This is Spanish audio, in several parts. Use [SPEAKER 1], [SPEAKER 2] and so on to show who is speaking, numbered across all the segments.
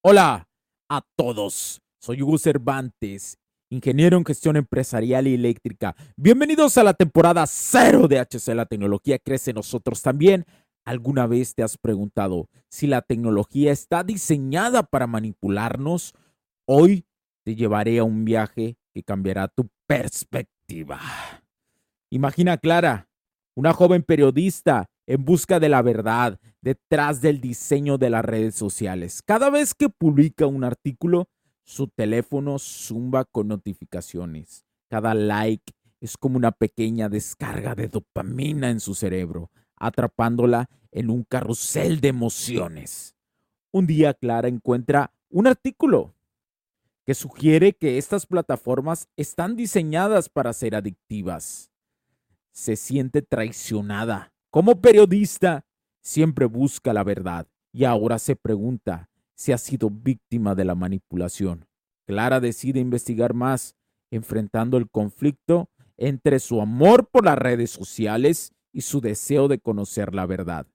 [SPEAKER 1] Hola a todos, soy Hugo Cervantes, ingeniero en gestión empresarial y eléctrica. Bienvenidos a la temporada cero de HC La tecnología crece nosotros también. ¿Alguna vez te has preguntado si la tecnología está diseñada para manipularnos? Hoy te llevaré a un viaje que cambiará tu perspectiva. Imagina Clara, una joven periodista en busca de la verdad detrás del diseño de las redes sociales. Cada vez que publica un artículo, su teléfono zumba con notificaciones. Cada like es como una pequeña descarga de dopamina en su cerebro, atrapándola en un carrusel de emociones. Un día Clara encuentra un artículo que sugiere que estas plataformas están diseñadas para ser adictivas. Se siente traicionada como periodista, siempre busca la verdad y ahora se pregunta si ha sido víctima de la manipulación. Clara decide investigar más, enfrentando el conflicto entre su amor por las redes sociales y su deseo de conocer la verdad.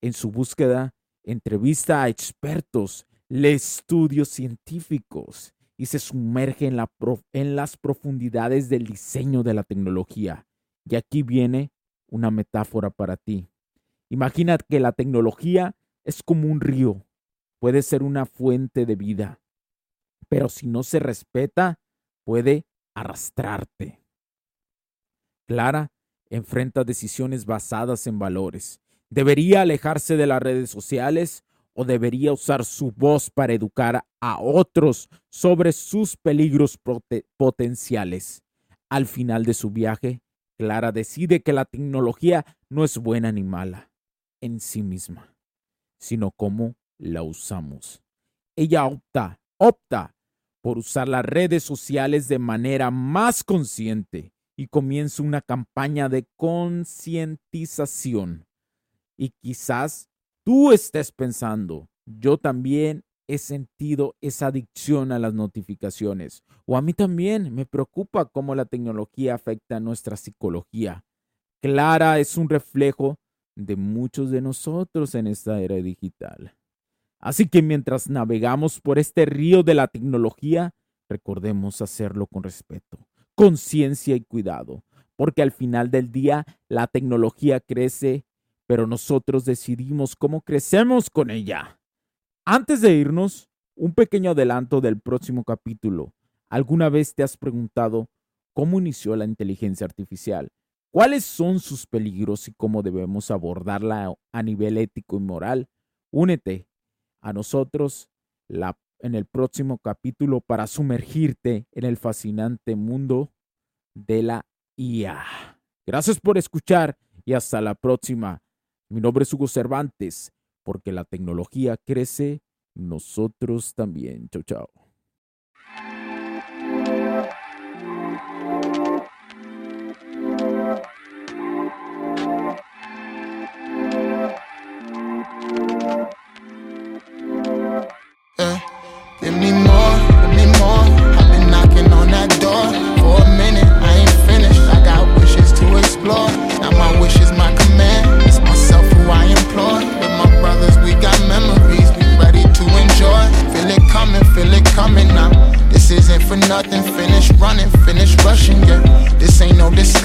[SPEAKER 1] En su búsqueda, entrevista a expertos, lee estudios científicos y se sumerge en, en las profundidades del diseño de la tecnología. Y aquí viene una metáfora para ti. Imagina que la tecnología es como un río, puede ser una fuente de vida, pero si no se respeta, puede arrastrarte. Clara enfrenta decisiones basadas en valores. ¿Debería alejarse de las redes sociales o debería usar su voz para educar a otros sobre sus peligros potenciales? Al final de su viaje, Clara decide que la tecnología no es buena ni mala en sí misma, sino cómo la usamos. Ella opta, opta por usar las redes sociales de manera más consciente y comienza una campaña de concientización. Y quizás tú estés pensando, yo también he sentido esa adicción a las notificaciones. O a mí también me preocupa cómo la tecnología afecta a nuestra psicología. Clara es un reflejo de muchos de nosotros en esta era digital. Así que mientras navegamos por este río de la tecnología, recordemos hacerlo con respeto, conciencia y cuidado, porque al final del día la tecnología crece, pero nosotros decidimos cómo crecemos con ella. Antes de irnos, un pequeño adelanto del próximo capítulo. ¿Alguna vez te has preguntado cómo inició la inteligencia artificial? ¿Cuáles son sus peligros y cómo debemos abordarla a nivel ético y moral? Únete a nosotros en el próximo capítulo para sumergirte en el fascinante mundo de la IA. Gracias por escuchar y hasta la próxima. Mi nombre es Hugo Cervantes porque la tecnología crece, nosotros también. Chau, chau.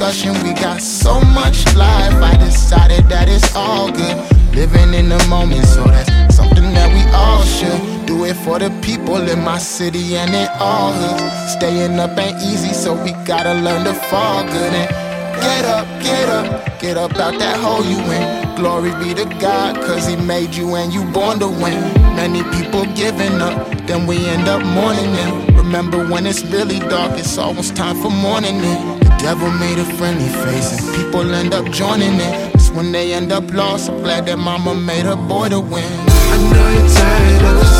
[SPEAKER 1] We got so much life. I decided that it's all good. Living in the moment, so that's something that we all should. Do it for the people in my city and it all hoods. Staying up ain't easy, so we gotta learn to fall good and get up, get up.
[SPEAKER 2] Get up out that hole you in. Glory be to God, cause He made you and you born to win. Many people giving up, then we end up mourning them. Remember when it's really dark, it's almost time for morning. It. Devil made a friendly face, and people end up joining it. It's when they end up lost. I'm glad that mama made her boy to win. I know you're tired of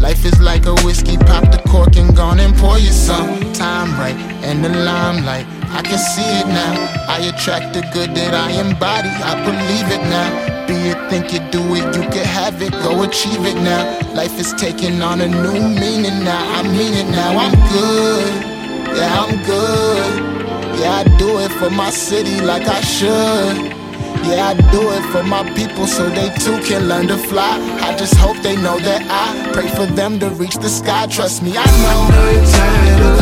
[SPEAKER 2] Life is like a whiskey, pop the cork and gone and pour you some. Time right and the limelight. I can see it now. I attract the good that I embody. I believe it now. Be it, think it, do it, you can have it, go achieve it now. Life is taking on a new meaning now. I mean it now. I'm good. Yeah, I'm good. Yeah, I do it for my city like I should. Yeah, I do it for my people so they too can learn to fly. I just hope they know that I pray for them to reach the sky. Trust me, I know.